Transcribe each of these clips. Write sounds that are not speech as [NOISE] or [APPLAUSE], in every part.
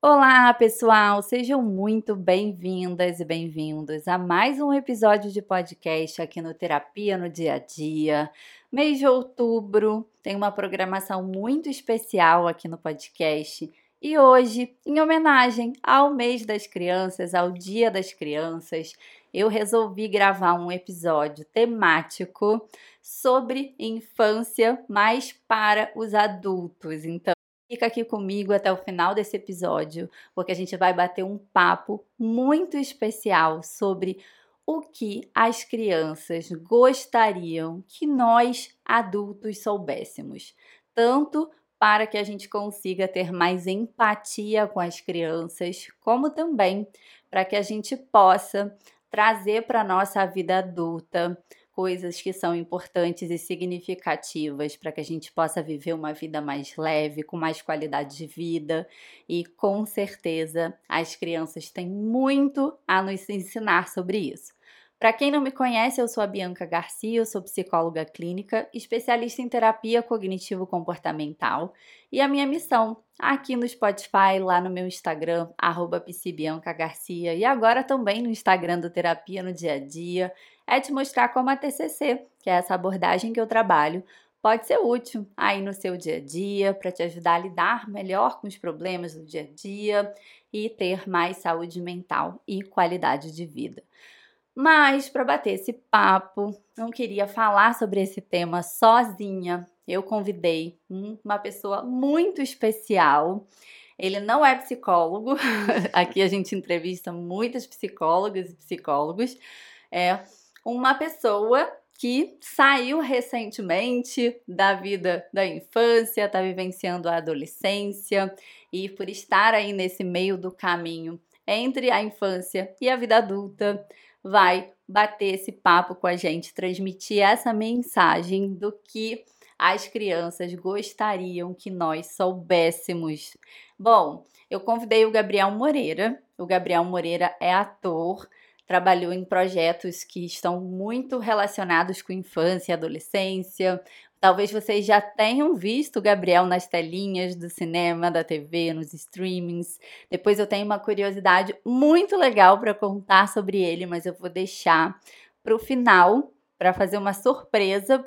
Olá, pessoal! Sejam muito bem-vindas e bem-vindos a mais um episódio de podcast aqui no Terapia no Dia a Dia. Mês de outubro tem uma programação muito especial aqui no podcast. E hoje, em homenagem ao mês das crianças, ao Dia das Crianças, eu resolvi gravar um episódio temático sobre infância, mas para os adultos. Então, Fica aqui comigo até o final desse episódio, porque a gente vai bater um papo muito especial sobre o que as crianças gostariam que nós adultos soubéssemos, tanto para que a gente consiga ter mais empatia com as crianças, como também para que a gente possa trazer para a nossa vida adulta coisas que são importantes e significativas para que a gente possa viver uma vida mais leve, com mais qualidade de vida. E com certeza as crianças têm muito a nos ensinar sobre isso. Para quem não me conhece, eu sou a Bianca Garcia, eu sou psicóloga clínica, especialista em terapia cognitivo-comportamental e a minha missão aqui no Spotify, lá no meu Instagram, arroba e agora também no Instagram do Terapia no Dia a Dia, é te mostrar como a TCC, que é essa abordagem que eu trabalho, pode ser útil aí no seu dia a dia para te ajudar a lidar melhor com os problemas do dia a dia e ter mais saúde mental e qualidade de vida. Mas para bater esse papo, não queria falar sobre esse tema sozinha. Eu convidei uma pessoa muito especial. Ele não é psicólogo. [LAUGHS] Aqui a gente entrevista muitas psicólogas e psicólogos. É uma pessoa que saiu recentemente da vida da infância, está vivenciando a adolescência e por estar aí nesse meio do caminho entre a infância e a vida adulta, vai bater esse papo com a gente, transmitir essa mensagem do que as crianças gostariam que nós soubéssemos. Bom, eu convidei o Gabriel Moreira. O Gabriel Moreira é ator, trabalhou em projetos que estão muito relacionados com infância e adolescência. Talvez vocês já tenham visto o Gabriel nas telinhas do cinema, da TV, nos streamings. Depois eu tenho uma curiosidade muito legal para contar sobre ele, mas eu vou deixar para o final para fazer uma surpresa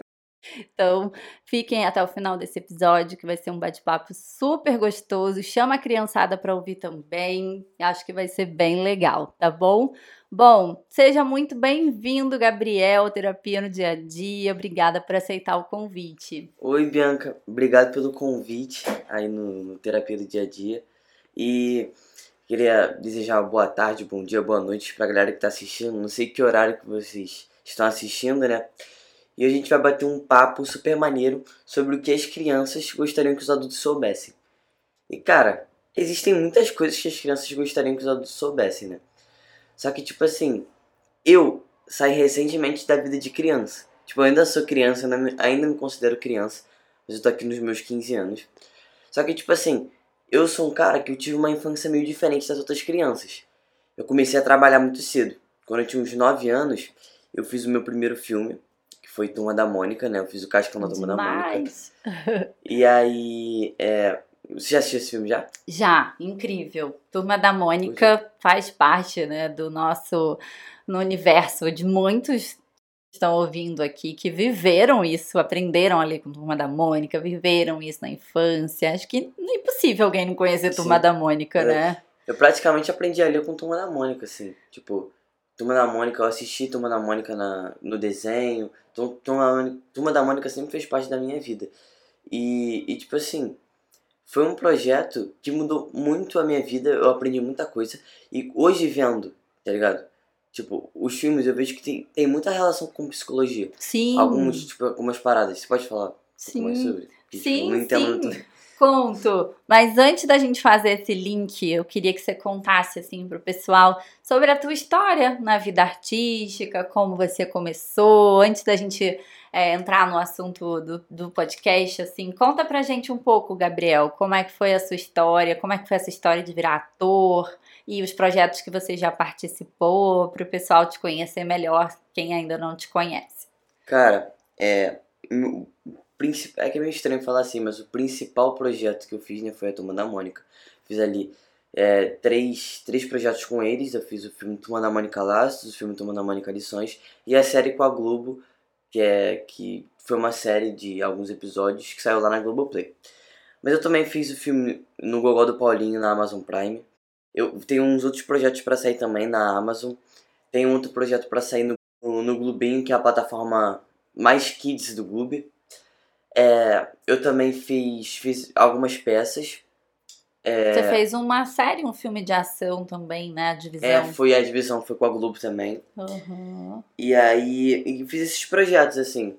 então, fiquem até o final desse episódio, que vai ser um bate-papo super gostoso. Chama a criançada para ouvir também. Acho que vai ser bem legal, tá bom? Bom, seja muito bem-vindo, Gabriel, Terapia no Dia a Dia. Obrigada por aceitar o convite. Oi, Bianca. Obrigado pelo convite aí no, no Terapia do Dia a Dia. E queria desejar uma boa tarde, bom dia, boa noite para a galera que está assistindo. Não sei que horário que vocês estão assistindo, né? e a gente vai bater um papo super maneiro sobre o que as crianças gostariam que os adultos soubessem. E cara, existem muitas coisas que as crianças gostariam que os adultos soubessem, né? Só que, tipo assim, eu saí recentemente da vida de criança. Tipo, eu ainda sou criança, ainda me considero criança, mas eu tô aqui nos meus 15 anos. Só que, tipo assim, eu sou um cara que eu tive uma infância meio diferente das outras crianças. Eu comecei a trabalhar muito cedo. Quando eu tinha uns 9 anos, eu fiz o meu primeiro filme, foi Turma da Mônica, né? Eu fiz o Cascão da Turma da Mônica. E aí, é, você já assistiu esse filme já? Já, incrível. Turma da Mônica faz parte, né, do nosso no universo de muitos estão ouvindo aqui que viveram isso, aprenderam ali com Turma da Mônica, viveram isso na infância. Acho que é impossível alguém não conhecer Turma Sim. da Mônica, é. né? Eu praticamente aprendi ali com Turma da Mônica, assim. Tipo, Turma da Mônica, eu assisti Turma da Mônica na, no desenho. Turma, Turma da Mônica sempre fez parte da minha vida. E, e, tipo assim, foi um projeto que mudou muito a minha vida. Eu aprendi muita coisa. E hoje vendo, tá ligado? Tipo, os filmes eu vejo que tem, tem muita relação com psicologia. Sim. Alguns, tipo, algumas paradas. Você pode falar um sim. mais sobre? Que, sim, tipo, não entendo sim. Conto. Mas antes da gente fazer esse link, eu queria que você contasse assim pro pessoal sobre a tua história na vida artística, como você começou, antes da gente é, entrar no assunto do, do podcast, assim, conta pra gente um pouco, Gabriel, como é que foi a sua história, como é que foi essa história de virar ator e os projetos que você já participou, para o pessoal te conhecer melhor, quem ainda não te conhece. Cara, é, é que é meio estranho falar assim, mas o principal projeto que eu fiz né, foi a Turma da Mônica. Fiz ali é, três, três projetos com eles. Eu fiz o filme Turma da Mônica Laços, o filme Turma da Mônica Lições e a série com a Globo, que, é, que foi uma série de alguns episódios que saiu lá na Globoplay. Mas eu também fiz o filme no Gogó do Paulinho na Amazon Prime. Eu tenho uns outros projetos para sair também na Amazon. Tem outro projeto para sair no, no Globinho, que é a plataforma mais kids do Gloob. É, eu também fiz, fiz algumas peças. É, Você fez uma série, um filme de ação também, né? A divisão. É, foi a divisão, foi com a Globo também. Uhum. E aí, e fiz esses projetos, assim.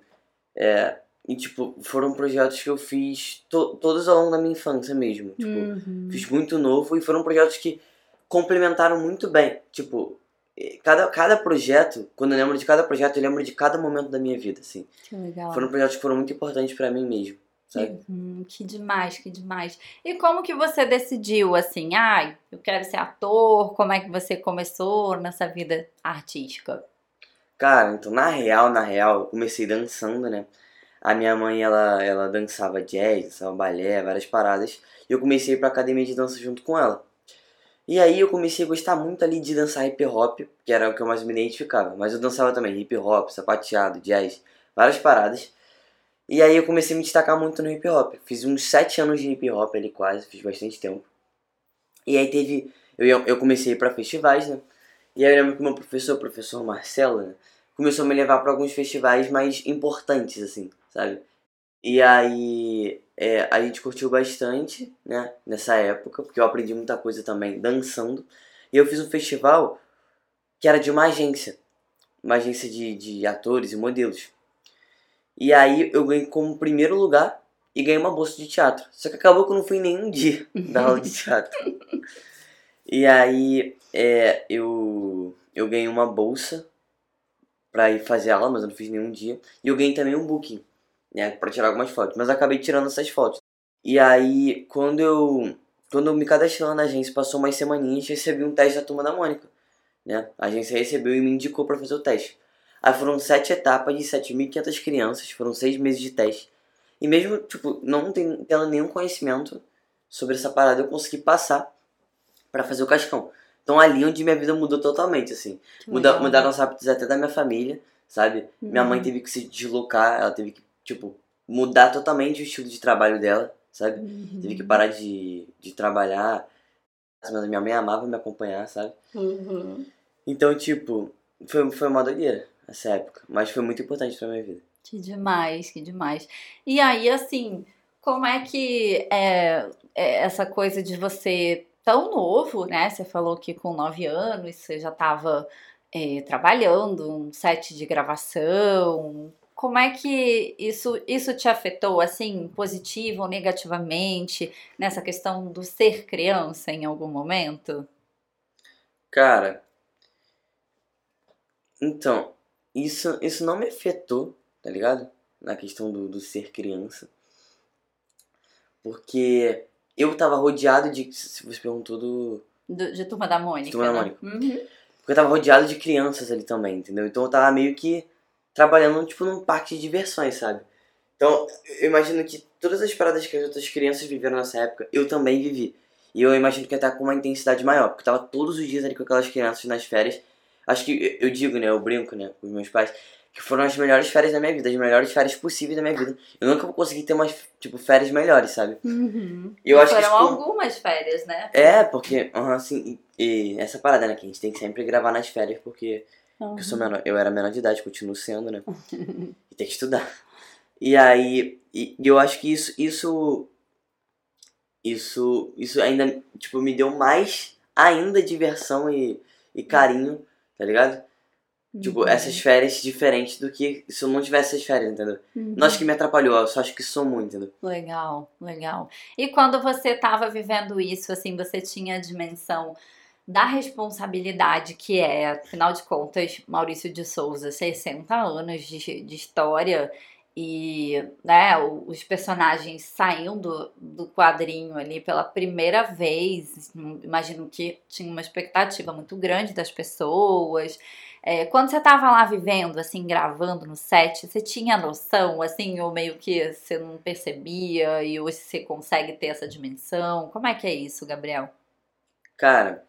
É, e, tipo, foram projetos que eu fiz to todos ao longo da minha infância mesmo. Tipo, uhum. fiz muito novo e foram projetos que complementaram muito bem. Tipo, cada, cada projeto, quando eu lembro de cada projeto, eu lembro de cada momento da minha vida, assim. Que legal. Foram projetos que foram muito importantes para mim mesmo, sabe? Uhum, que demais, que demais. E como que você decidiu, assim, ai, eu quero ser ator, como é que você começou nessa vida artística? Cara, então, na real, na real, eu comecei dançando, né? A minha mãe, ela, ela dançava jazz, dançava balé, várias paradas. E eu comecei pra academia de dança junto com ela. E aí eu comecei a gostar muito ali de dançar hip hop, que era o que eu mais me identificava. Mas eu dançava também hip hop, sapateado, jazz, várias paradas. E aí eu comecei a me destacar muito no hip hop. Fiz uns sete anos de hip hop ali quase, fiz bastante tempo. E aí teve. Eu, eu comecei a ir pra festivais, né? E aí eu lembro que meu professor, o professor Marcelo, né, começou a me levar para alguns festivais mais importantes, assim, sabe? E aí é, a gente curtiu bastante, né, nessa época, porque eu aprendi muita coisa também dançando. E eu fiz um festival que era de uma agência, uma agência de, de atores e modelos. E aí eu ganhei como primeiro lugar e ganhei uma bolsa de teatro. Só que acabou que eu não fui nenhum dia da aula de teatro. e aí é, eu, eu ganhei uma bolsa pra ir fazer aula, mas eu não fiz nenhum dia. E eu ganhei também um booking né, para tirar algumas fotos, mas acabei tirando essas fotos. E aí, quando eu quando eu me cadastrei na agência, passou umas semaninhas, recebi um teste da turma da Mônica, né? A agência recebeu e me indicou para fazer o teste. Aí foram sete etapas de 7.500 crianças, foram seis meses de teste. E mesmo, tipo, não tendo nenhum conhecimento sobre essa parada, eu consegui passar para fazer o cascão. Então ali onde minha vida mudou totalmente, assim. Muda, mudaram os hábitos até da minha família, sabe? Uhum. Minha mãe teve que se deslocar, ela teve que tipo, mudar totalmente o estilo de trabalho dela, sabe? Uhum. Tive que parar de, de trabalhar. Mas minha mãe amava me acompanhar, sabe? Uhum. Então, tipo, foi, foi uma doideira essa época. Mas foi muito importante pra minha vida. Que demais, que demais. E aí, assim, como é que é, é essa coisa de você tão novo, né? Você falou que com nove anos você já estava é, trabalhando, um set de gravação, como é que isso, isso te afetou, assim, positivo ou negativamente, nessa questão do ser criança em algum momento? Cara, então, isso, isso não me afetou, tá ligado? Na questão do, do ser criança. Porque eu tava rodeado de. Se você perguntou do. do de Turma da Mônica. De Turma da né? Mônica. Uhum. Porque eu tava rodeado de crianças ali também, entendeu? Então eu tava meio que trabalhando, tipo, num parque de diversões, sabe? Então, eu imagino que todas as paradas que as outras crianças viveram nessa época, eu também vivi. E eu imagino que ia estar com uma intensidade maior, porque eu tava todos os dias ali com aquelas crianças nas férias. Acho que eu digo, né, eu brinco, né, com os meus pais, que foram as melhores férias da minha vida, as melhores férias possíveis da minha vida. Eu nunca vou conseguir ter umas, tipo, férias melhores, sabe? Uhum. E eu acho foram que, tipo, algumas férias, né? É, porque, assim, e, e essa parada, né, que a gente tem que sempre gravar nas férias, porque Uhum. Eu, sou menor, eu era menor de idade, continuo sendo, né? [LAUGHS] e tem que estudar. E aí, e, eu acho que isso, isso, isso, isso ainda, tipo, me deu mais ainda diversão e, e carinho, tá ligado? Tipo, Uhum. essas férias diferentes do que se eu não tivesse essas férias, entendeu? Uhum. Não acho que me atrapalhou, eu só acho que somou, entendeu? Legal, legal. E quando você estava vivendo isso, assim, você tinha a dimensão da responsabilidade que é, afinal de contas, Maurício de Souza, 60 anos de, de história e né, os personagens saindo do quadrinho ali pela primeira vez, imagino que tinha uma expectativa muito grande das pessoas. É, quando você estava lá vivendo, assim, gravando no set, você tinha noção, assim, ou meio que você não percebia e hoje você consegue ter essa dimensão? Como é que é isso, Gabriel? Cara,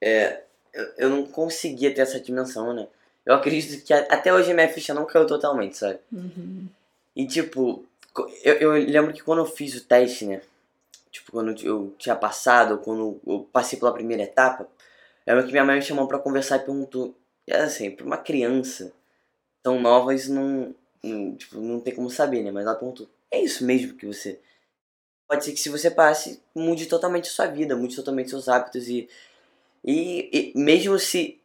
é, eu, eu não conseguia ter essa dimensão, né? Eu acredito que a- até hoje a minha ficha não caiu totalmente, sabe? Uhum. E tipo, eu, eu lembro que quando eu fiz o teste, né? Tipo, quando eu tinha passado, quando eu passei pela primeira etapa, eu lembro que minha mãe me chamou pra conversar e perguntou. Assim, pra uma criança tão nova, isso não, não, tipo, não tem como saber, né? Mas ela perguntou: é isso mesmo que você. Pode ser que se você passe, mude totalmente a sua vida, mude totalmente seus hábitos e. E, e mesmo se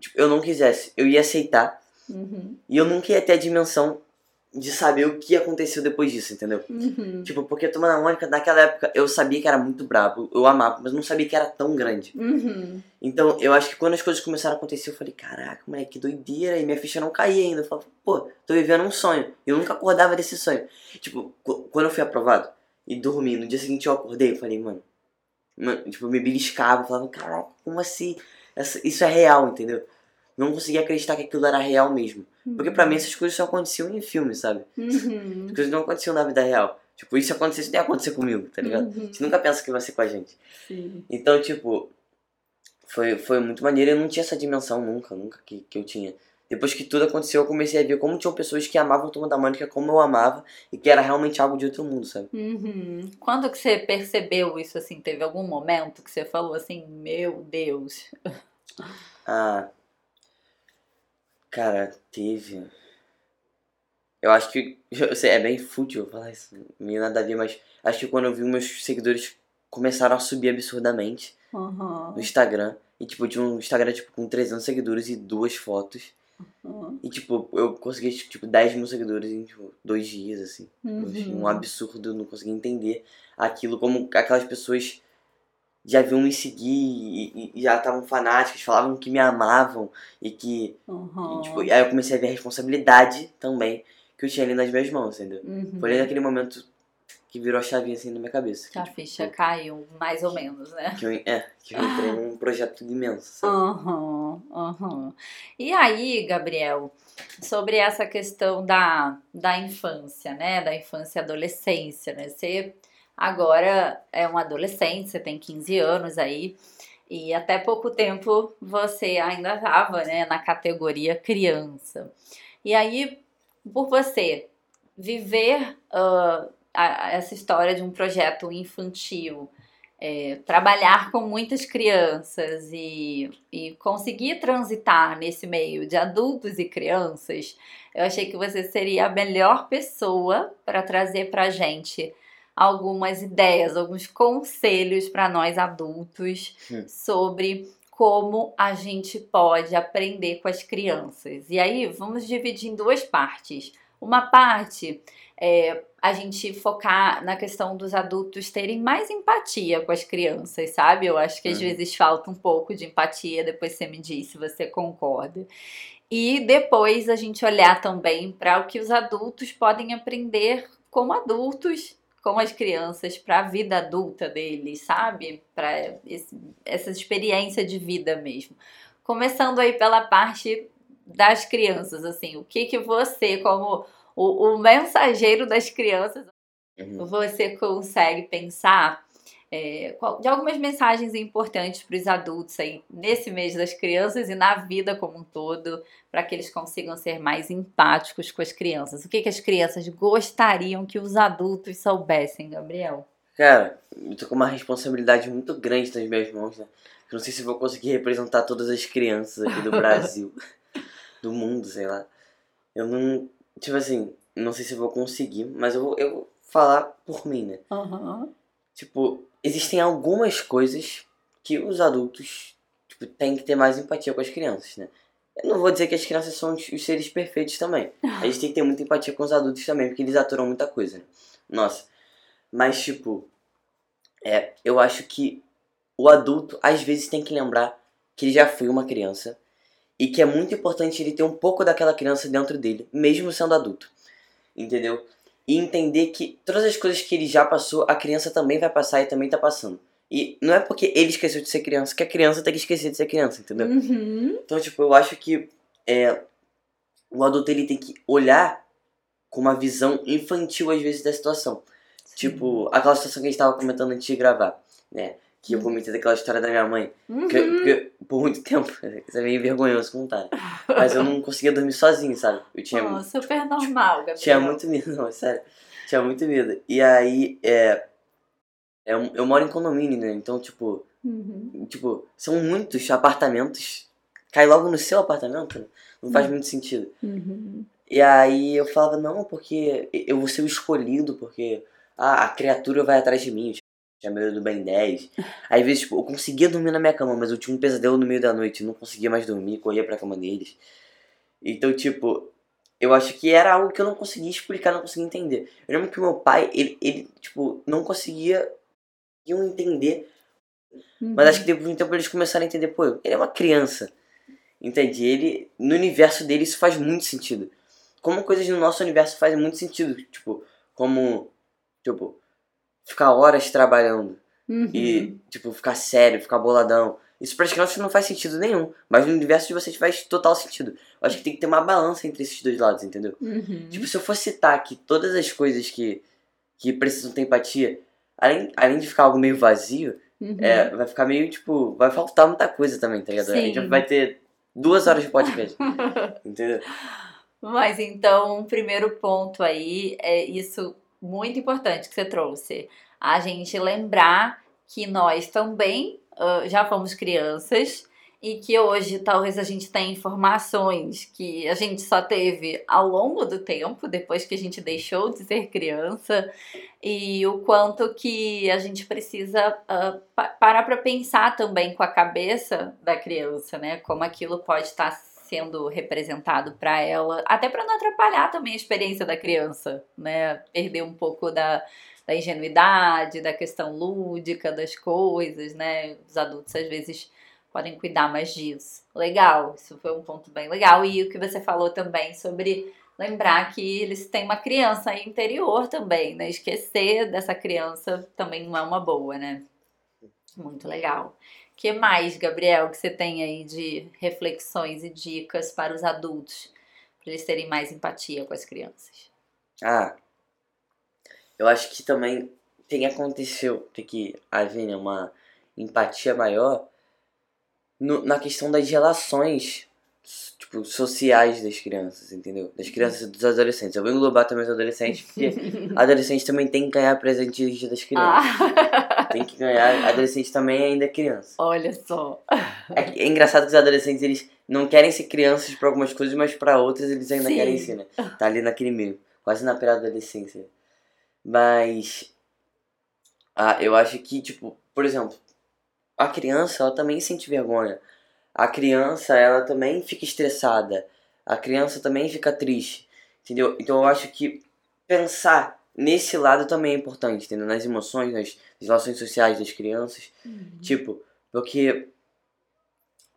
tipo, eu não quisesse, eu ia aceitar Uhum. e eu nunca ia ter a dimensão de saber o que aconteceu depois disso, entendeu? Uhum. Tipo, porque Turma da Mônica, naquela época, eu sabia que era muito brabo, eu amava, mas não sabia que era tão grande. Uhum. Então, eu acho que quando as coisas começaram a acontecer, eu falei, caraca, moleque, que doideira, e minha ficha não caía ainda. Eu falava, pô, tô vivendo um sonho. Eu nunca acordava desse sonho. Tipo, qu- quando eu fui aprovado e dormi, no dia seguinte eu acordei, eu falei, mano tipo, me beliscava, falava, caraca, como assim? Essa- isso é real, entendeu? Não conseguia acreditar que aquilo era real mesmo. Porque pra mim essas coisas só aconteciam em filme, sabe? Uhum. As coisas não aconteciam na vida real. Tipo, isso acontecesse, ia acontecer comigo, tá ligado? Uhum. Gente nunca pensa que vai ser com a gente. Sim. Então, tipo, foi, foi muito maneiro. Eu não tinha essa dimensão nunca, nunca que, que eu tinha. Depois que tudo aconteceu, eu comecei a ver como tinham pessoas que amavam Turma da Mônica como eu amava e que era realmente algo de outro mundo, sabe? Uhum. Quando que você percebeu isso assim? Teve algum momento que você falou assim, meu Deus? [LAUGHS] Ah. Cara, teve. Eu acho que. [LAUGHS] Eu sei, é bem fútil falar isso. Meio nada a ver, mas acho que quando eu vi meus seguidores começaram a subir absurdamente. Uhum. no Instagram. E, tipo, eu tinha um Instagram, tipo, com 300 seguidores e duas fotos. Uhum. E, tipo, eu consegui, tipo, 10 mil seguidores em, tipo, dois dias, assim. Uhum. um absurdo, eu não conseguia entender aquilo, como aquelas pessoas já vinham me seguir e, e- já estavam fanáticas, falavam que me amavam e que, Uhum. e, tipo, aí eu comecei a ver a responsabilidade também que eu tinha ali nas minhas mãos, entendeu? Uhum. Foi ali naquele momento que virou a chavinha, assim, na minha cabeça. Que a Que, ficha caiu, mais ou menos, né? que eu, é, que eu entrei num projeto imenso, sabe? Uhum, uhum. E aí, Gabriel, sobre essa questão da, da infância, né? Da infância e adolescência, né? Você agora é um adolescente, você tem 15 anos aí, e até pouco tempo você ainda estava, né, na categoria criança. E aí, por você viver ah, a- essa história de um projeto infantil, é, trabalhar com muitas crianças e, e conseguir transitar nesse meio de adultos e crianças, eu achei que você seria a melhor pessoa para trazer para gente algumas ideias, alguns conselhos para nós adultos sobre como a gente pode aprender com as crianças. E aí vamos dividir em duas partes. Uma parte é a gente focar na questão dos adultos terem mais empatia com as crianças, sabe? Eu acho que às Uhum. vezes falta um pouco de empatia, depois você me diz se você concorda. E depois a gente olhar também para o que os adultos podem aprender como adultos com as crianças para a vida adulta deles, sabe? Para essa experiência de vida mesmo. Começando aí pela parte das crianças, assim, o que que você, como o, o mensageiro das crianças, Uhum. você consegue pensar é, de algumas mensagens importantes para os adultos aí nesse mês das crianças e na vida como um todo, para que eles consigam ser mais empáticos com as crianças. O que, que as crianças gostariam que os adultos soubessem, Gabriel? Cara, eu tô com uma responsabilidade muito grande nas minhas mãos, né? Eu não sei se vou conseguir representar todas as crianças aqui do [LAUGHS] Brasil, do mundo, sei lá. Eu não. Tipo assim, não sei se eu vou conseguir, mas eu vou, eu vou falar por mim, né? Aham. Tipo, existem algumas coisas que os adultos tipo, têm que ter mais empatia com as crianças, né? Eu não vou dizer que as crianças são os os seres perfeitos também. A gente tem que ter muita empatia com os adultos também, porque eles aturam muita coisa, né? Nossa. Mas, tipo, é, eu acho que o adulto, às vezes, tem que lembrar que ele já foi uma criança e que é muito importante ele ter um pouco daquela criança dentro dele, mesmo sendo adulto. Entendeu? E entender que todas as coisas que ele já passou, a criança também vai passar e também tá passando. E não é porque ele esqueceu de ser criança que a criança tem que esquecer de ser criança, entendeu? Uhum. Então, tipo, eu acho que é, o adulto ele tem que olhar com uma visão infantil, às vezes, da situação. Tipo, aquela situação que a gente tava comentando antes de gravar, né? Que eu comentei daquela história da minha mãe. Uhum. Que, que por muito [LAUGHS] tempo, isso é meio vergonhoso contar. Mas eu não conseguia dormir sozinho, sabe? Eu tinha, Oh, super normal, Gabriel. tinha muito medo, [LAUGHS] não, sério. Tinha muito medo. E aí, é. é um- eu moro em condomínio, né? Então, tipo, Uhum. tipo, são muitos apartamentos. Cai logo no seu apartamento, né? Não faz muito sentido. Uhum. E aí eu falava, não, porque eu vou ser o escolhido, porque ah, a criatura vai atrás de mim. Tinha medo do Ben 10. Aí, às vezes, tipo, eu conseguia dormir na minha cama, mas eu tinha um pesadelo no meio da noite, não conseguia mais dormir, corria pra cama deles. Então, tipo, eu acho que era algo que eu não conseguia explicar, não conseguia entender. Eu lembro que meu pai, ele, ele tipo, não conseguia entender, mas acho que depois de um tempo eles começaram a entender, pô, ele é uma criança. Entende? Ele, no universo dele, isso faz muito sentido. Como coisas no nosso universo fazem muito sentido. Tipo, como, tipo, ficar horas trabalhando Uhum. e, tipo, ficar sério, ficar boladão. Isso para as crianças não faz sentido nenhum. Mas no universo de vocês faz total sentido. Eu acho que tem que ter uma balança entre esses dois lados, entendeu? Uhum. Tipo, se eu for citar aqui todas as coisas que, que precisam ter empatia, além, além de ficar algo meio vazio, Uhum. é, vai ficar meio, tipo, vai faltar muita coisa também, tá ligado? A gente Sim. vai ter duas horas de podcast, [LAUGHS] entendeu? Mas então, um primeiro ponto aí é isso muito importante que você trouxe. A gente lembrar que nós também ah, já fomos crianças e que hoje talvez a gente tenha informações que a gente só teve ao longo do tempo, depois que a gente deixou de ser criança, e o quanto que a gente precisa pa- parar para pensar também com a cabeça da criança, né? Como aquilo pode estar sendo representado para ela, até para não atrapalhar também a experiência da criança, né? Perder um pouco da, da ingenuidade, da questão lúdica das coisas, né? Os adultos às vezes podem cuidar mais disso. Legal, isso foi um ponto bem legal. E o que você falou também sobre lembrar que eles têm uma criança interior também, né? Esquecer dessa criança também não é uma boa, né? Muito legal. O que mais, Gabriel, que você tem aí de reflexões e dicas para os adultos, para eles terem mais empatia com as crianças? Ah, eu acho que também tem que acontecer, tem que haver né, uma empatia maior no- na questão das relações tipo, sociais das crianças, entendeu? Das crianças e dos adolescentes. Eu vou englobar também os adolescentes, porque [LAUGHS] adolescente também tem que ganhar presente dia das crianças. Ah, Tem que ganhar. Adolescente também ainda é criança. olha só. É, é engraçado que os adolescentes, eles não querem ser crianças pra algumas coisas, mas pra outras eles ainda Sim. querem ser, né? Tá ali naquele meio, quase na pré-adolescência. Mas ah, eu acho que, tipo, por exemplo, a criança, ela também sente vergonha. A criança, ela também fica estressada. A criança também fica triste, entendeu? Então eu acho que pensar nesse lado também é importante, entendeu? Nas emoções, nas relações sociais das crianças. Tipo, porque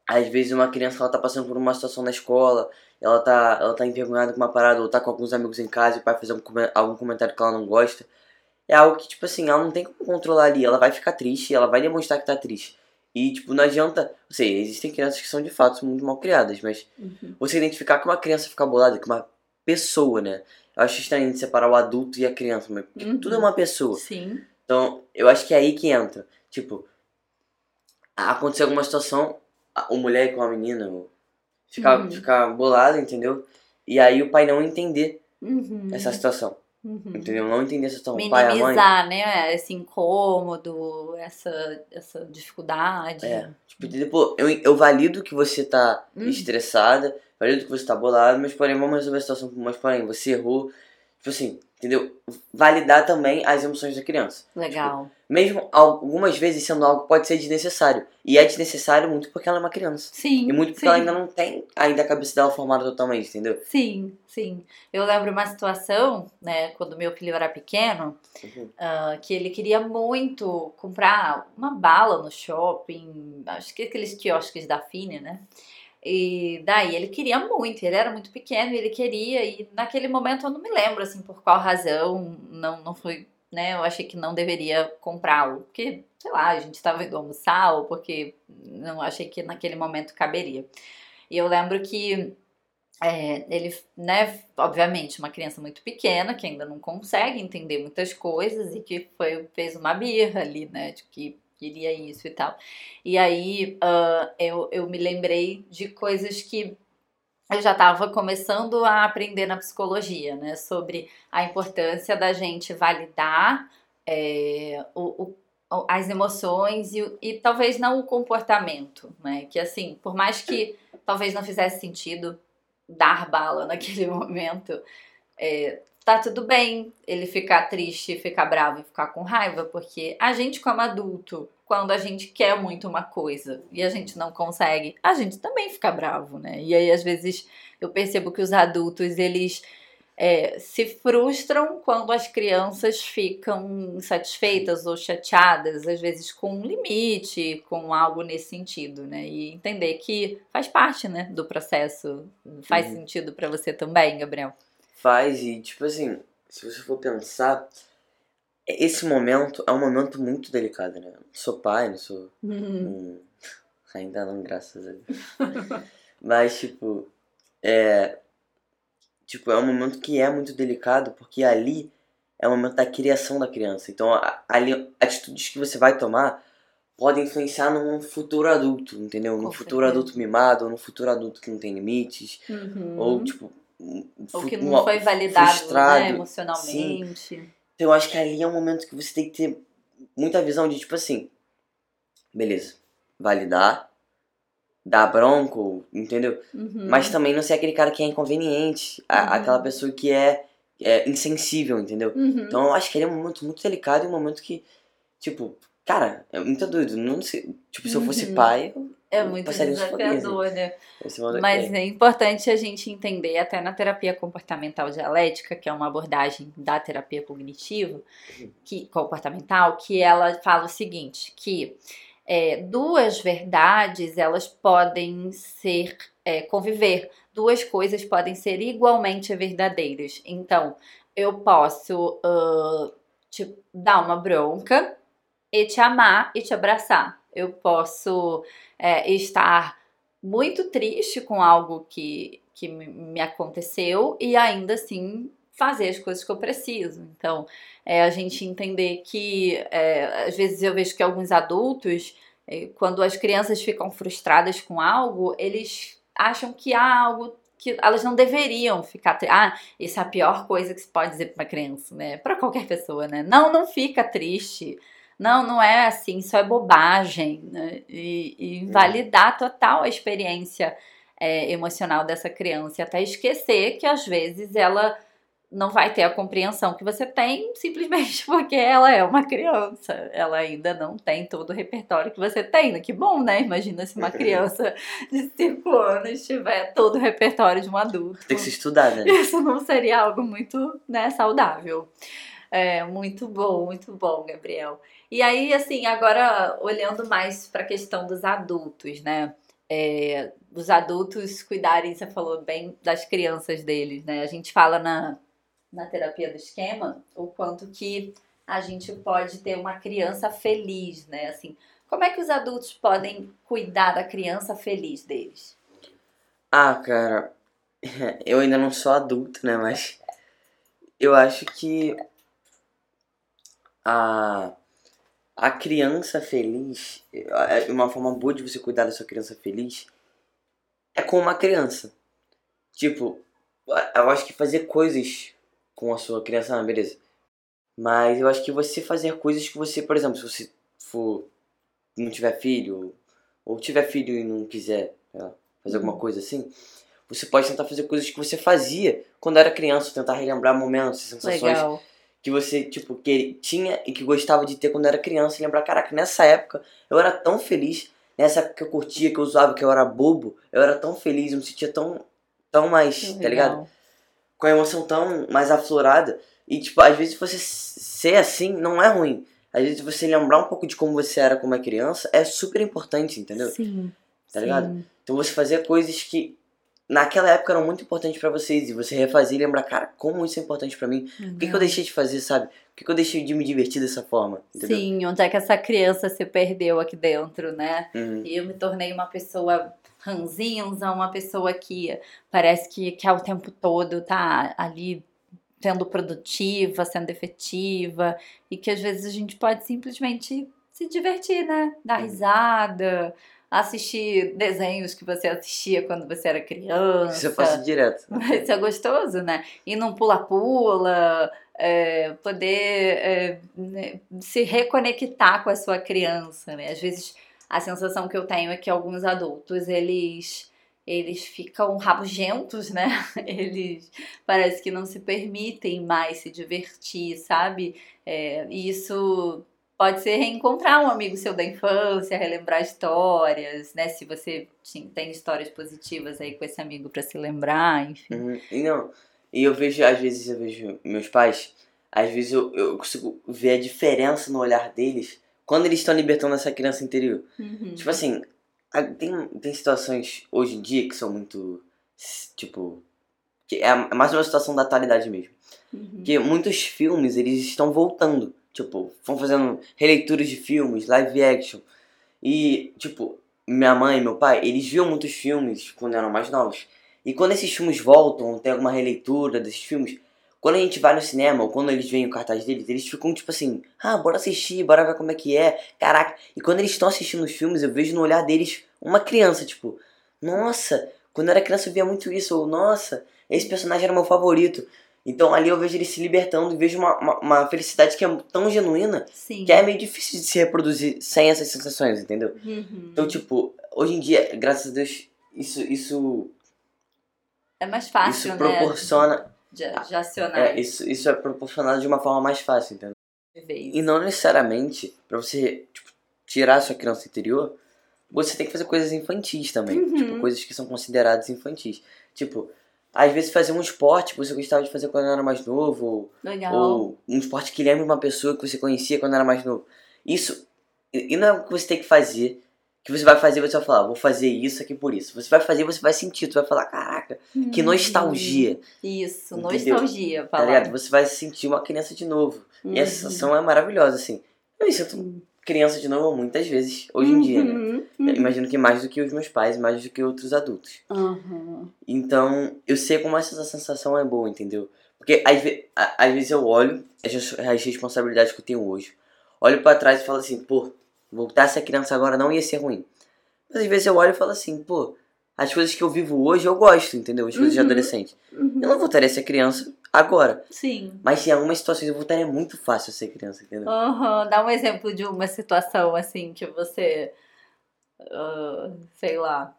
às vezes uma criança ela tá passando por uma situação na escola, ela tá, ela tá envergonhada com uma parada, ou tá com alguns amigos em casa e o pai faz algum, come- algum comentário que ela não gosta. É algo que, tipo assim, ela não tem como controlar ali, ela vai ficar triste, ela vai demonstrar que tá triste. E, tipo, não adianta. Eu sei, existem crianças que são de fato muito mal criadas, mas Uhum. você identificar que uma criança fica bolada, que uma pessoa, né? Eu acho estranho de separar o adulto e a criança, mas porque Uhum. tudo é uma pessoa. Sim. Então, eu acho que é aí que entra. Tipo, aconteceu alguma situação, o mulher com a menina ficar, Uhum. ficar bolado, entendeu? E aí o pai não entender Uhum. essa situação, Uhum. entendeu? Não entender essa situação. O pai, a mãe. Minimizar, né? Esse incômodo, essa, essa dificuldade. É, tipo, pô, eu, eu valido que você tá Uhum. estressada, valido que você tá bolado, mas porém, vamos resolver a situação, mas porém, você errou. Tipo assim, entendeu? Validar também as emoções da criança. Legal. Mesmo algumas vezes sendo algo que pode ser desnecessário. E é desnecessário muito porque ela é uma criança. Sim. E muito porque sim. ela ainda não tem ainda a cabeça dela formada totalmente, entendeu? Sim, sim. Eu lembro uma situação, né, quando meu filho era pequeno, Uhum. ah, que ele queria muito comprar uma bala no shopping, acho que aqueles quiosques da Fine, né? E daí ele queria muito, ele era muito pequeno ele queria, e naquele momento eu não me lembro, assim, por qual razão, não, não foi, né, eu achei que não deveria comprá-lo, porque, sei lá, a gente estava indo almoçar, ou porque não achei que naquele momento caberia. E eu lembro que é, ele, né, obviamente, uma criança muito pequena que ainda não consegue entender muitas coisas e que foi, fez uma birra ali, né, de que queria isso e tal. E aí uh, eu, eu me lembrei de coisas que eu já estava começando a aprender na psicologia, né? Sobre a importância da gente validar é, o, o, as emoções e, e talvez não o comportamento, né? Que assim, por mais que talvez não fizesse sentido dar bala [LAUGHS] naquele momento, é, tá tudo bem ele ficar triste, ficar bravo e ficar com raiva, porque a gente, como adulto, quando a gente quer muito uma coisa e a gente não consegue, a gente também fica bravo, né? E aí, às vezes, eu percebo que os adultos, eles é, se frustram quando as crianças ficam insatisfeitas ou chateadas, às vezes com um limite, com algo nesse sentido, né? E entender que faz parte, né, do processo. Faz uhum. sentido para você também, Gabriel? Faz e, tipo assim, se você for pensar, esse momento é um momento muito delicado, né? Não sou pai, não sou. Uhum. Um, ainda não, graças a Deus. [LAUGHS] Mas, tipo, é. Tipo, é um momento que é muito delicado, porque ali é o momento da criação da criança. Então, ali, atitudes que você vai tomar podem influenciar num futuro adulto, entendeu? Num futuro adulto mimado, ou num futuro adulto que não tem limites. Uhum. Ou, tipo, ou que não foi validado né, emocionalmente. Sim. Então eu acho que ali é um momento que você tem que ter muita visão de tipo assim, beleza, validar, dar bronco, entendeu? Uhum. Mas também não ser aquele cara que é inconveniente, a, uhum. aquela pessoa que é, é insensível, entendeu? Uhum. Então eu acho que ele é um momento muito delicado e um momento que, tipo, cara, é muito doido. Não sei, tipo, se eu fosse uhum. pai, eu é muito desafiador, né? Mas é importante a gente entender, até na terapia comportamental dialética, que é uma abordagem da terapia cognitiva, que, comportamental, que ela fala o seguinte, que é, duas verdades, elas podem ser, é, conviver, duas coisas podem ser igualmente verdadeiras. Então, eu posso uh, te dar uma bronca e te amar e te abraçar. Eu posso é, estar muito triste com algo que, que me aconteceu e ainda assim fazer as coisas que eu preciso. Então, é a gente entender que é, às vezes eu vejo que alguns adultos, é, quando as crianças ficam frustradas com algo, eles acham que há algo que elas não deveriam ficar. Ah, isso é a pior coisa que se pode dizer para uma criança, né? Para qualquer pessoa, né? Não, não fica triste. Não, não é assim, isso é bobagem. Né? E, e uhum. validar total a experiência é, emocional dessa criança. E até esquecer que às vezes ela não vai ter a compreensão que você tem simplesmente [LAUGHS] porque ela é uma criança. Ela ainda não tem todo o repertório que você tem. Né? Que bom, né? Imagina se uma criança [LAUGHS] de 5 anos tiver todo o repertório de um adulto. Tem que se estudar, né? Isso não seria algo muito né, saudável. É, muito bom, muito bom, Gabriel. E aí, assim, agora olhando mais para a questão dos adultos, né? É, os adultos cuidarem, você falou bem, das crianças deles, né? A gente fala na, na terapia do esquema o quanto que a gente pode ter uma criança feliz, né? Assim, como é que os adultos podem cuidar da criança feliz deles? Ah, cara, [LAUGHS] eu ainda não sou adulto, né? Mas eu acho que a, a criança feliz, é, uma forma boa de você cuidar da sua criança feliz é com uma criança. Tipo, eu acho que fazer coisas com a sua criança, ah, beleza. Mas eu acho que você fazer coisas que você, por exemplo, se você for não tiver filho, ou tiver filho e não quiser lá, fazer alguma uhum. coisa assim, você pode tentar fazer coisas que você fazia quando era criança, tentar relembrar momentos, sensações Legal que você, tipo, que tinha e que gostava de ter quando era criança. E lembrar, caraca, nessa época eu era tão feliz. Nessa época que eu curtia, que eu usava, que eu era bobo, eu era tão feliz, eu me sentia tão, tão mais, tá ligado? Com a emoção tão mais aflorada. E, tipo, às vezes você ser assim não é ruim. Às vezes você lembrar um pouco de como você era como uma criança é super importante, entendeu? Sim. Tá ligado? Então você fazer coisas que naquela época eram muito importantes para vocês e você refazer e lembrar, cara, como isso é importante para mim. Uhum. Por que, que, eu deixei de fazer, sabe? Por que, que eu deixei de me divertir dessa forma? Entendeu? Sim, onde é que essa criança se perdeu aqui dentro, né? Uhum. E eu me tornei uma pessoa ranzinza, uma pessoa que parece que, que ao tempo todo tá ali sendo produtiva, sendo efetiva e que às vezes a gente pode simplesmente se divertir, né? Dar risada, assistir desenhos que você assistia quando você era criança. Isso eu faço direto. [LAUGHS] Isso é gostoso, né? E não pula-pula, é, poder é, né, se reconectar com a sua criança, né? Às vezes a sensação que eu tenho é que alguns adultos, eles eles ficam rabugentos, né? [LAUGHS] Eles parece que não se permitem mais se divertir, sabe? É, e isso pode ser reencontrar um amigo seu da infância, relembrar histórias, né? Se você tem histórias positivas aí com esse amigo para se lembrar, enfim. Uhum. E não, e eu vejo, às vezes, eu vejo meus pais, às vezes eu, eu consigo ver a diferença no olhar deles quando eles estão libertando essa criança interior. Uhum. Tipo assim, tem, tem situações hoje em dia que são muito, tipo, que é mais uma situação da atualidade mesmo. Uhum. Que muitos filmes, eles estão voltando. Tipo, vão fazendo releituras de filmes, live action. E, tipo, minha mãe e meu pai, eles viam muitos filmes quando eram mais novos. E quando esses filmes voltam, tem alguma releitura desses filmes, quando a gente vai no cinema, ou quando eles veem o cartaz deles, eles ficam tipo assim, ah, bora assistir, bora ver como é que é, caraca. E quando eles estão assistindo os filmes, eu vejo no olhar deles uma criança, tipo, nossa, quando eu era criança eu via muito isso, ou nossa, esse personagem era meu favorito. Então ali eu vejo ele se libertando e vejo uma, uma, uma felicidade que é tão genuína Sim. que é meio difícil de se reproduzir sem essas sensações, entendeu? Uhum. Então, tipo, hoje em dia, graças a Deus, isso, isso, É mais fácil, isso né? proporciona. De, de acionar É, isso, isso é proporcionado de uma forma mais fácil, entendeu? E não necessariamente, pra você tipo, tirar a sua criança interior, você tem que fazer coisas infantis também. Uhum. Tipo, coisas que são consideradas infantis. Tipo, às vezes fazer um esporte que você gostava de fazer quando era mais novo, ou, Legal. ou um esporte que lembra uma pessoa que você conhecia quando era mais novo. Isso, e não é o que você tem que fazer, que você vai fazer você vai falar, vou fazer isso aqui por isso. Você vai fazer, você vai sentir, tu vai falar, caraca, que Uhum. nostalgia, Isso, Entendeu? nostalgia, tá falar. ligado? Você vai se sentir uma criança de novo. E essa Uhum. sensação é maravilhosa, assim. Eu me sinto criança de novo muitas vezes, hoje em dia, né? Uhum, Eu uhum. imagino que mais do que os meus pais, mais do que outros adultos. Uhum. Então, eu sei como essa sensação é boa, entendeu? Porque às, ve às vezes eu olho as, res- as responsabilidades que eu tenho hoje, olho pra trás e falo assim, pô, voltar a ser criança agora não ia ser ruim. Mas às vezes eu olho e falo assim, pô, as coisas que eu vivo hoje eu gosto, entendeu? As coisas de Uhum. adolescente. Uhum. Eu não voltaria a ser criança agora. Sim. Mas em algumas situações eu voltaria muito fácil a ser criança, entendeu? Uhum. Dá um exemplo de uma situação assim que você. ah, sei lá.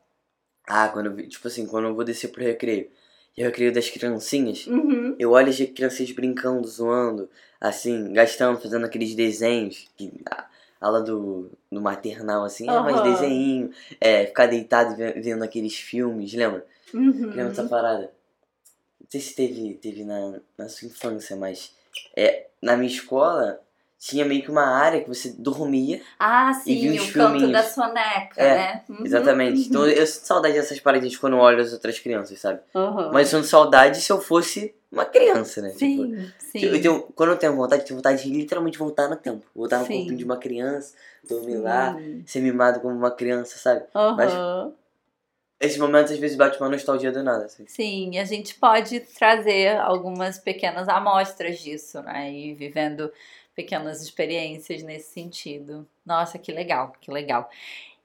Ah, quando eu tipo assim, quando eu vou descer pro recreio, e o recreio das criancinhas, Uhum. eu olho as crianças brincando, zoando, assim, gastando, fazendo aqueles desenhos, que, a aula do, do maternal, assim, é mais desenho, é, ficar deitado ve- vendo aqueles filmes, lembra? Uhum. Lembra dessa parada? Não sei se teve, teve na, na sua infância, mas é, na minha escola tinha meio que uma área que você dormia Ah, E vi sim, uns o canto filminhos. da soneca, É, né? Uhum. Exatamente. Então eu [LAUGHS] sinto saudade dessas paradinhas quando eu olho as outras crianças, sabe? Uhum. Mas eu sinto saudade se eu fosse uma criança, né? Tipo, Sim, sim. eu tenho, quando eu tenho vontade, eu tenho vontade de literalmente voltar no tempo. Voltar no Sim. corpinho de uma criança, dormir lá, Sim. ser mimado como uma criança, sabe? mas- Aham. Esses momentos às vezes bate uma nostalgia do nada, assim. Sim, a gente pode trazer algumas pequenas amostras disso, né? E vivendo pequenas experiências nesse sentido. Nossa, que legal, que legal.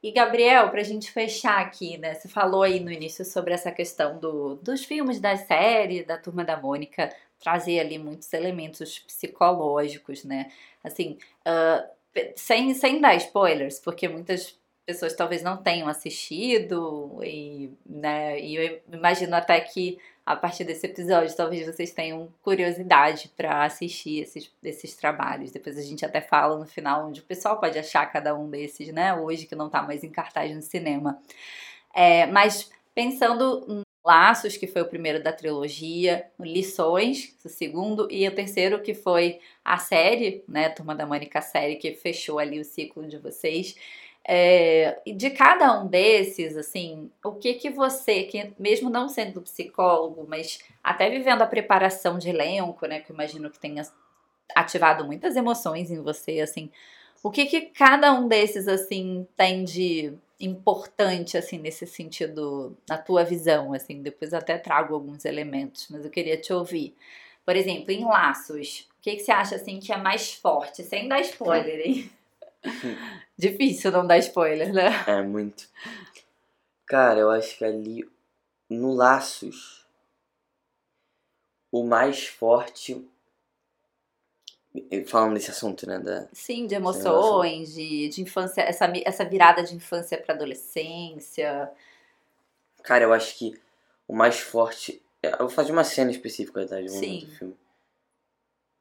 E Gabriel, pra gente fechar aqui, né? Você falou aí no início sobre essa questão do, dos filmes da série, da Turma da Mônica, trazer ali muitos elementos psicológicos, né? Assim, pe- sem, sem dar spoilers, porque muitas pessoas talvez não tenham assistido e, né, e eu imagino até que a partir desse episódio talvez vocês tenham curiosidade para assistir esses, esses trabalhos. Depois a gente até fala no final onde o pessoal pode achar cada um desses, né? Hoje que não tá mais em cartaz no cinema. É, mas pensando Laços, que foi o primeiro da trilogia, Lições, o segundo, e o terceiro que foi a série, né? Turma da Mônica série, que fechou ali o ciclo de vocês. É, de cada um desses, assim, o que que você, que mesmo não sendo psicólogo, mas até vivendo a preparação de elenco, né, que eu imagino que tenha ativado muitas emoções em você, assim, o que que cada um desses, assim, tem de importante, assim, nesse sentido, na tua visão, assim, depois até trago alguns elementos, mas eu queria te ouvir. Por exemplo, em Laços, o que que você acha, assim, que é mais forte, sem dar spoiler, hein? [LAUGHS] Difícil não dar spoiler, né? É, muito. Cara, eu acho que ali no Laços, o mais forte. Falando desse assunto, né? Da, Sim, de emoções, de, de infância, essa, essa virada de infância pra adolescência. Cara, eu acho que o mais forte. Eu vou fazer uma cena específica, tá? De um Sim. do filme.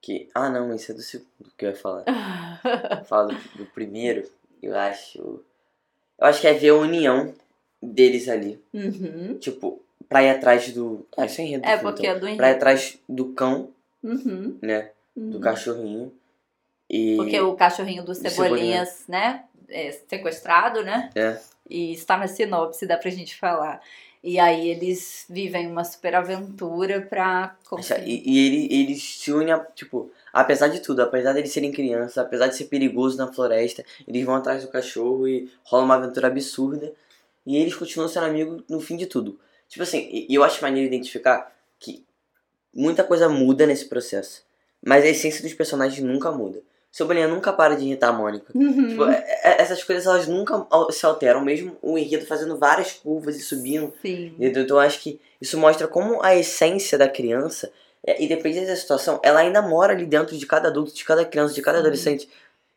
Que. Ah, não, isso é do segundo que eu ia falar. [LAUGHS] Fala do, do primeiro, eu acho. Eu acho que é ver a união deles ali. Uhum. Tipo, pra ir atrás do. Ah, isso é enredo do É, filme, porque então. é do Henrique. Pra ir atrás do cão, Uhum. né? Do Uhum. cachorrinho. E. Porque o cachorrinho do Cebolinhas, né? É sequestrado, né? É. E está na sinopse, dá pra gente falar. E aí eles vivem uma super aventura pra. E, e ele, eles se unem, a, tipo, apesar de tudo, apesar de eles serem crianças, apesar de ser perigoso na floresta, eles vão atrás do cachorro e rola uma aventura absurda. E eles continuam sendo amigos no fim de tudo. Tipo assim, e e eu acho maneiro identificar que muita coisa muda nesse processo. Mas a essência dos personagens nunca muda. Cebolinha nunca para de irritar a Mônica. Uhum. Tipo, é- é- essas coisas elas nunca se alteram, mesmo o enredo fazendo várias curvas e subindo. Sim. Então eu acho que isso mostra como a essência da criança, é, independente da situação, ela ainda mora ali dentro de cada adulto, de cada criança, de cada adolescente.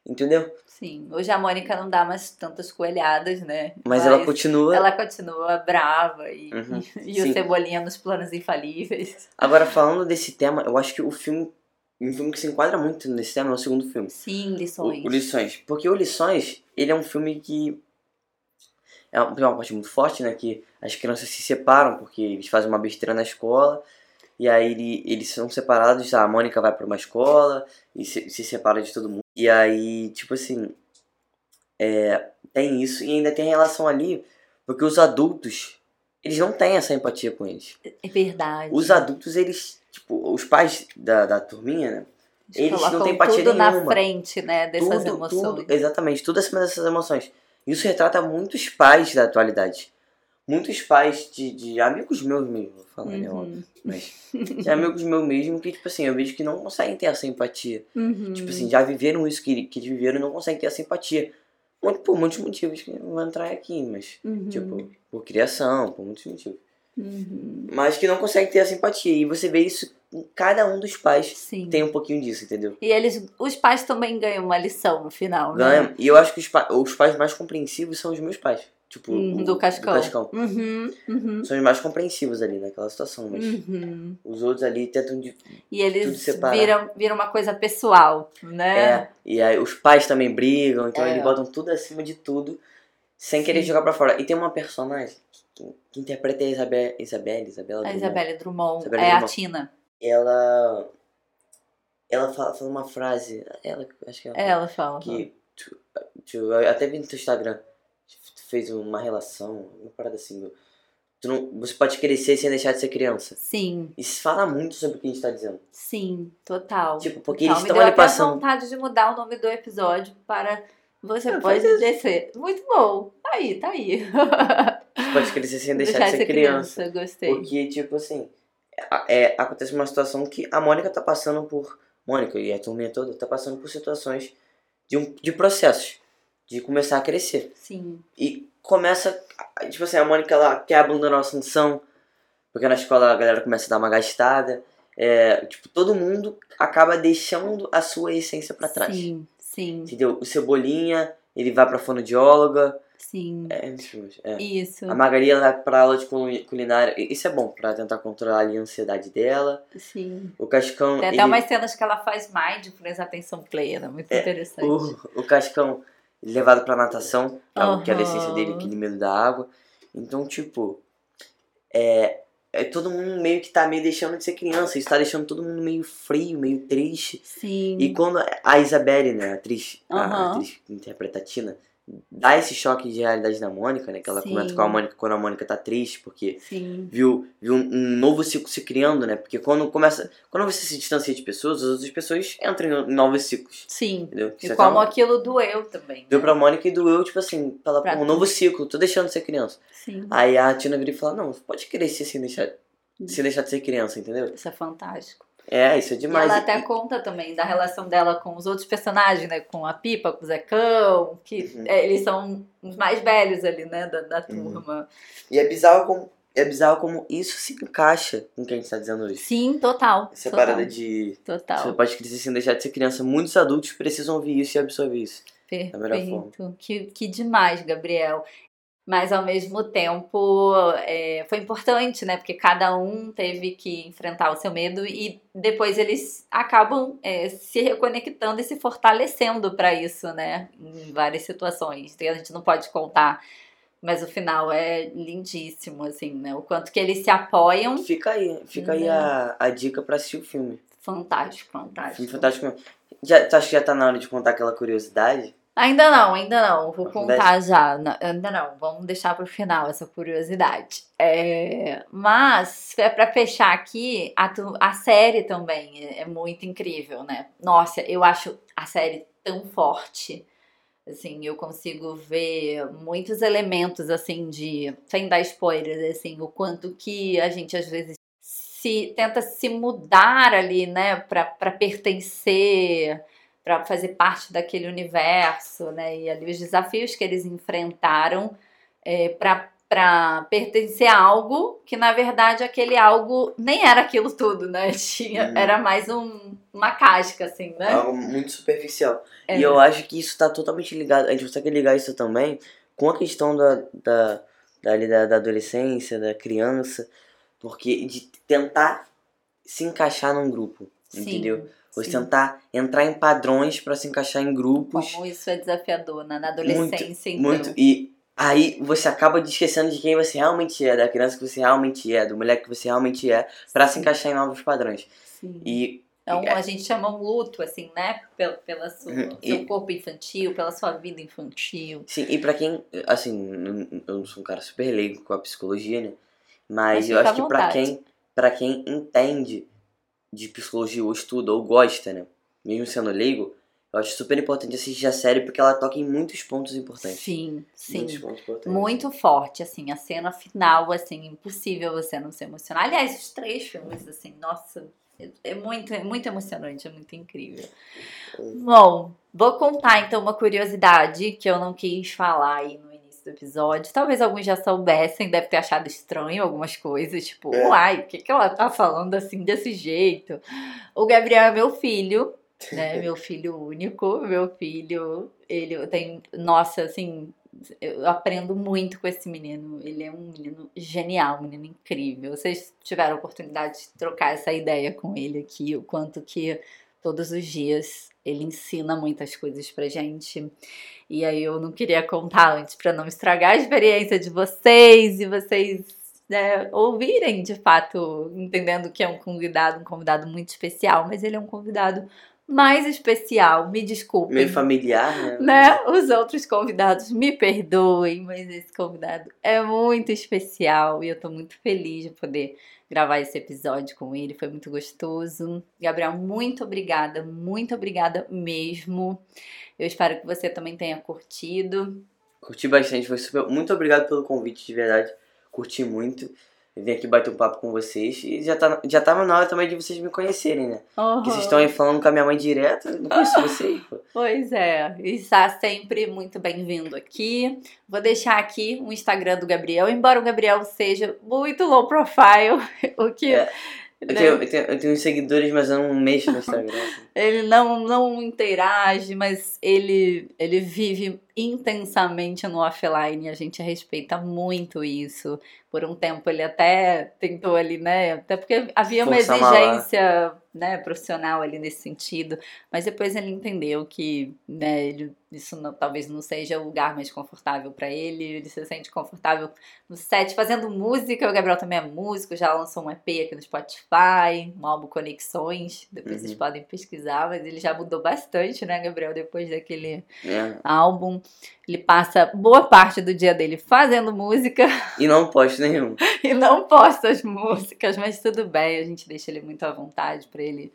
Entendeu? Sim. Hoje a Mônica não dá mais tantas coelhadas, né? Mas, ela continua. ela continua brava e, Uhum. [LAUGHS] e o. Cebolinha nos planos infalíveis. Agora, falando desse tema, eu acho que o filme. Um filme que se enquadra muito nesse tema é o segundo filme. Sim, O, lições. o Lições. Porque o Lições, ele é um filme que. É uma, uma parte muito forte, né? Que as crianças se separam porque eles fazem uma besteira na escola. E aí ele- eles são separados. A Mônica vai pra uma escola e se, se separa de todo mundo. E aí, tipo assim. É, tem isso. E ainda tem relação ali. Porque os adultos. Eles não têm essa empatia com eles. É verdade. Os adultos, eles. Tipo, os pais da, da turminha, né? eles não têm empatia tudo na nenhuma. frente, né, dessas tudo, emoções. tudo, exatamente, tudo acima dessas emoções. Isso retrata muitos pais da atualidade. Muitos pais de, de amigos meus mesmo, vou falar, né, Uhum. óbvio, mas de amigos meus mesmo que, tipo assim, eu vejo que não conseguem ter essa empatia. Uhum. Tipo assim, já viveram isso que, que eles viveram e não conseguem ter essa empatia. Muito, por muitos motivos que não vou entrar aqui, mas, Uhum. tipo, por criação, por muitos motivos. Uhum. Mas que não conseguem ter essa empatia. E você vê isso em cada um dos pais Sim. tem um pouquinho disso, entendeu? E eles, os pais também ganham uma lição no final, né? Ganha. E eu acho que os, pa- os pais mais compreensivos são os meus pais. Tipo, Uhum, o- do Cascão. Do Cascão. Uhum, uhum, São os mais compreensivos ali naquela situação, mas uhum. os outros ali tentam de. E eles viram, viram uma coisa pessoal, né? É. E aí os pais também brigam, então É. eles botam tudo acima de tudo, sem querer Sim. jogar pra fora. E tem uma personagem que, que interpreta a Isabel, Isabelle, Isabela A Drummond. Isabelle Drummond Isabelle é a Drummond. Tina. Ela. Ela fala, fala uma frase. Ela, acho que ela. fala, Ela fala. que tu, tu- eu até vi no teu Instagram tu fez uma relação uma parada assim do- tu não, você pode crescer sem deixar de ser criança Sim, isso fala muito sobre o que a gente tá dizendo sim, total. Tipo, porque total. eles estão ali passando- vontade de mudar o nome do episódio para Você É, pode descer. Muito bom. Tá aí, tá aí. [LAUGHS] pode crescer sem deixar, de ser criança, Gostei. porque tipo assim é, acontece uma situação que a Mônica tá passando por Mônica e a turminha toda tá passando por situações de, um, de processos de começar a crescer Sim. E começa, tipo assim, a Mônica ela quer abandonar a Assunção, porque na escola a galera começa a dar uma gastada. É, tipo, todo mundo acaba deixando a sua essência pra trás. Sim, sim, Entendeu? O Cebolinha, ele vai pra fonoaudióloga. Sim. É, é. Isso. A Margarida vai pra aula de culi- culinária. Isso é bom pra tentar controlar ali a ansiedade dela. Sim. O Cascão. Tem até ele- umas cenas que ela faz mindfulness, atenção plena. Muito É, interessante. O, o Cascão levado pra natação, algo que é da essência dele, aquele medo da água. Então, tipo, é, é todo mundo meio que tá meio deixando de ser criança. Isso tá deixando todo mundo meio frio, meio triste. Sim. E quando a Isabelle, né, a atriz, a Aham. atriz que interpreta a Tina, dá esse choque de realidade na Mônica, né? Que ela Sim. comenta com a Mônica quando a Mônica tá triste, porque Sim. viu, viu um, um novo ciclo se criando, né? Porque quando começa. Quando você se distancia de pessoas, as outras pessoas entram em novos ciclos. Sim. Entendeu? E como tá- aquilo doeu também. Deu né? pra Mônica e doeu, tipo assim, pra ela, Pra um tu. novo ciclo, tô deixando de ser criança. Sim. Aí a Tina vira e fala, não, pode crescer sem deixar, sem deixar de ser criança, entendeu? Isso é fantástico. É, isso é demais. E ela até conta também da relação dela com os outros personagens, né? Com a Pipa, com o Zecão, que uhum. é, eles são os mais velhos ali, né? Da, da uhum. turma. Uhum. E é bizarro como, é bizarro como isso se encaixa com o que a gente tá dizendo hoje. Sim, total. Essa total. parada de. Total. Você pode crescer sem deixar de ser criança. Muitos adultos precisam ouvir isso e absorver isso. Perfeito. Que, que demais, Gabriel mas ao mesmo tempo é, foi importante, né? Porque cada um teve que enfrentar o seu medo e depois eles acabam é, se reconectando e se fortalecendo para isso, né? Em várias situações. A gente não pode contar, mas o final é lindíssimo, assim, né? O quanto que eles se apoiam. Fica aí, fica aí a, a dica para assistir o filme. Fantástico, fantástico. Filme fantástico. Já, acho que já tá na hora de contar aquela curiosidade? Ainda não, ainda não. Vou contar já. Não, ainda não. Vamos deixar para o final essa curiosidade. É, mas, é para fechar aqui, a, a série também é, é muito incrível, né? Nossa, eu acho a série tão forte. Assim, eu consigo ver muitos elementos, assim, de. Sem dar spoilers, assim, o quanto que a gente às vezes se tenta se mudar ali, né, para pertencer para fazer parte daquele universo, né? E ali os desafios que eles enfrentaram é, para pertencer a algo que na verdade aquele algo nem era aquilo tudo, né? [LAUGHS] Tinha, hum. Era mais um, uma casca, assim, né? Algo muito superficial. É. E eu acho que isso está totalmente ligado. A gente consegue ligar isso também com a questão da, da, da, da, da adolescência, da criança, porque de tentar se encaixar num grupo, Sim. entendeu? Você tentar entrar em padrões para se encaixar em grupos. Como isso é desafiador né? na adolescência, muito, então. Muito. E aí você acaba esquecendo de quem você realmente é, da criança que você realmente é, do moleque que você realmente é, para se encaixar em novos padrões. Sim. E então, a gente chama um luto, assim, né? Pela, pela sua, uhum. seu corpo infantil, pela sua vida infantil. Sim, e pra quem, assim, eu não sou um cara super leigo com a psicologia, né? Mas, Mas eu acho que pra quem, pra quem entende de psicologia ou estuda ou gosta, né? Mesmo sendo leigo, eu acho super importante assistir a série porque ela toca em muitos pontos importantes. Sim, sim. Muito forte, assim, a cena final, assim, impossível você não se emocionar. Aliás, os três filmes, assim, nossa, é muito, é muito emocionante, é muito incrível. Bom, vou contar então uma curiosidade que eu não quis falar aí do episódio. Talvez alguns já soubessem, deve ter achado estranho algumas coisas, tipo, é. uai, o que, que ela tá falando assim desse jeito? O Gabriel é meu filho, né? [LAUGHS] meu filho único, meu filho, ele tem, nossa, assim, eu aprendo muito com esse menino. Ele é um menino genial, um menino incrível. Vocês tiveram a oportunidade de trocar essa ideia com ele aqui, o quanto que todos os dias ele ensina muitas coisas pra gente. E aí eu não queria contar antes para não estragar a experiência de vocês e vocês né, ouvirem de fato, entendendo que é um convidado, um convidado muito especial, mas ele é um convidado mais especial, me desculpem. Meio familiar, né? [LAUGHS] né? Os outros convidados me perdoem, mas esse convidado é muito especial e eu tô muito feliz de poder gravar esse episódio com ele, foi muito gostoso. Gabriel, muito obrigada, muito obrigada mesmo. Eu espero que você também tenha curtido. Curti bastante, foi super. Muito obrigado pelo convite, de verdade. Curti muito. Eu vim aqui bater um papo com vocês e já, tá, já tava na hora também de vocês me conhecerem, né? Uhum. Porque vocês estão aí falando com a minha mãe direto, não conheço [LAUGHS] vocês, pô. Pois é, está sempre muito bem-vindo aqui. Vou deixar aqui o Instagram do Gabriel, embora o Gabriel seja muito low profile, [LAUGHS] o que... É. Eu, tenho, eu, tenho, eu tenho seguidores, mas eu não mexo no Instagram. [LAUGHS] Assim. ele não, não interage, mas ele, ele vive intensamente no offline. A gente respeita muito isso. Por um tempo ele até tentou ali, né? Até porque havia uma Força exigência né, profissional ali nesse sentido. Mas depois ele entendeu que né, ele, isso não, talvez não seja o lugar mais confortável para ele. Ele se sente confortável no set fazendo música. O Gabriel também é músico, já lançou um EP aqui no Spotify, um álbum Conexões. Depois uhum. vocês podem pesquisar, mas ele já mudou bastante, né, Gabriel, depois daquele é. álbum. Ele passa boa parte do dia dele fazendo música. E não posta nenhum. [LAUGHS] e não posta as músicas, mas tudo bem, a gente deixa ele muito à vontade para ele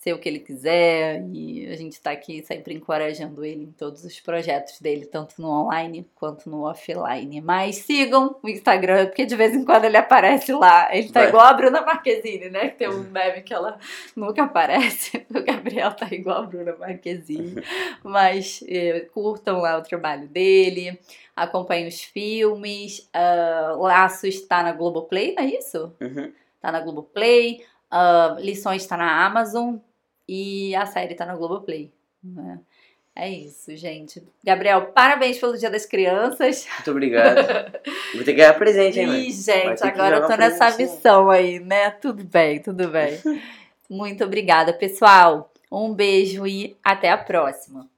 ser o que ele quiser e a gente está aqui sempre encorajando ele em todos os projetos dele, tanto no online quanto no offline. Mas sigam o Instagram, porque de vez em quando ele aparece lá. Ele tá igual a Bruna Marquezine, né? Que tem um [LAUGHS] meme que ela nunca aparece. [LAUGHS] O Gabriel tá igual a Bruna Marquezine. Mas eh, curtam lá o trabalho dele, acompanhem os filmes. Uh, Laços está na Globoplay, não é isso? Uhum. Tá na Globoplay. Uh, Lições está na Amazon. E a série tá na Globoplay. Né? É isso, gente. Gabriel, parabéns pelo Dia das Crianças. Muito obrigado. Vou ter que ganhar presente, hein, mãe? Ih, gente, agora eu tô nessa missão aí, né? Tudo bem, tudo bem. [LAUGHS] Muito obrigada, pessoal. Um beijo e até a próxima.